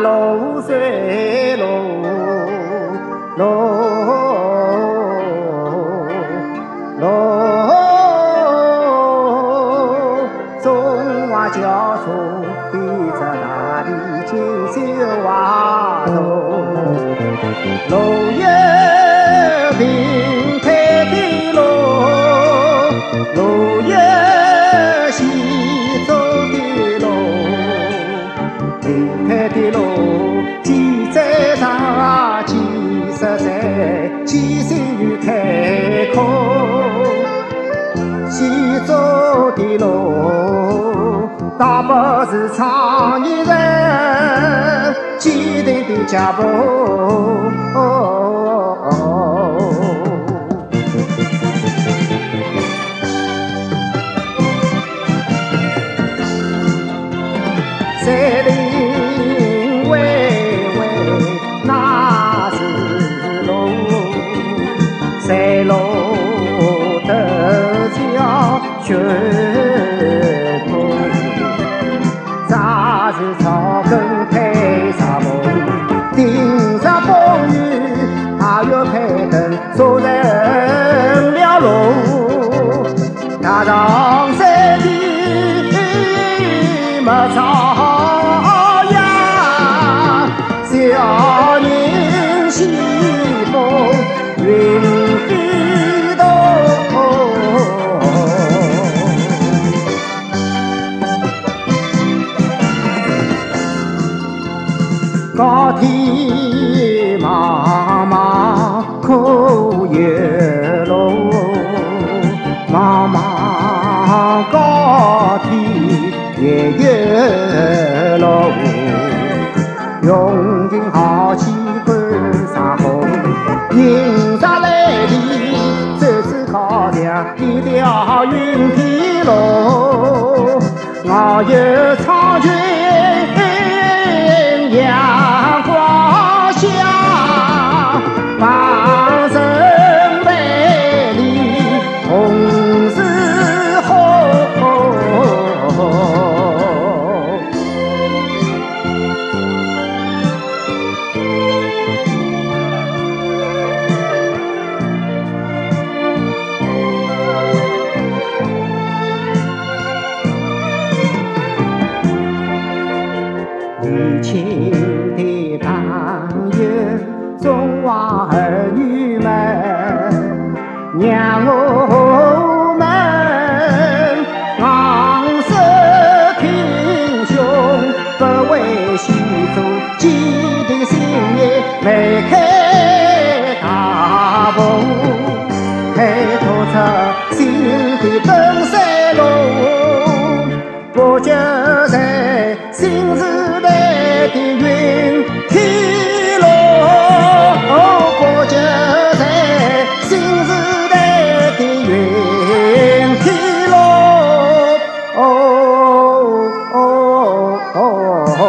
路水路路路，中华交错比着大地锦绣画图，路有平坦的路，路有载，几岁又开阔，险走的路，大不是创业人坚定的脚步。山林山路陡峭悬坡，扎实草根 高天茫茫可月路，茫茫高天也有路。用尽豪气观山河，人生来历，走此考量一条云梯路。我有苍穹儿女们，让我们昂首挺胸，不畏险阻，坚定信念，迈开大步，开拓出新的登山路，高举在新时代的云。हो